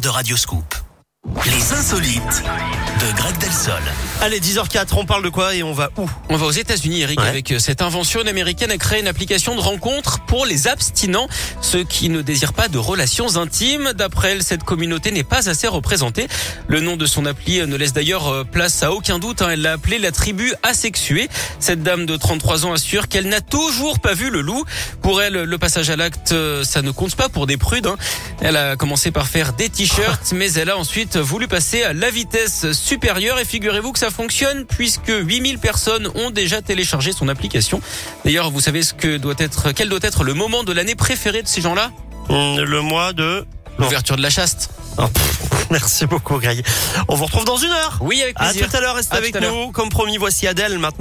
de Radioscoop. Les insolites de Greg Delsol. Allez, 10h04, on parle de quoi et on va où? On va aux États-Unis, Eric, Ouais. avec euh, cette invention une américaine a créé une application de rencontre pour les abstinents, ceux qui ne désirent pas de relations intimes. D'après elle, cette communauté n'est pas assez représentée. Le nom de son appli euh, ne laisse d'ailleurs euh, place à aucun doute. hein. Elle l'a appelée la tribu asexuée. Cette dame de 33 ans assure qu'elle n'a toujours pas vu le loup. Pour elle, le passage à l'acte, ça ne compte pas pour des prudes. hein. Elle a commencé par faire des t-shirts, mais elle a ensuite voulu passer à la vitesse supérieure. Et figurez-vous que ça fonctionne puisque 8000 personnes ont déjà téléchargé son application. D'ailleurs, vous savez ce que doit être, quel doit être le moment de l'année préféré de ces gens-là? Hum, Le mois de... L'ouverture de la chaste. Oh, pff, merci beaucoup Greg. On vous retrouve dans une heure. Oui, avec À plaisir. tout à l'heure, restez À avec à nous. Comme promis, voici Adèle maintenant.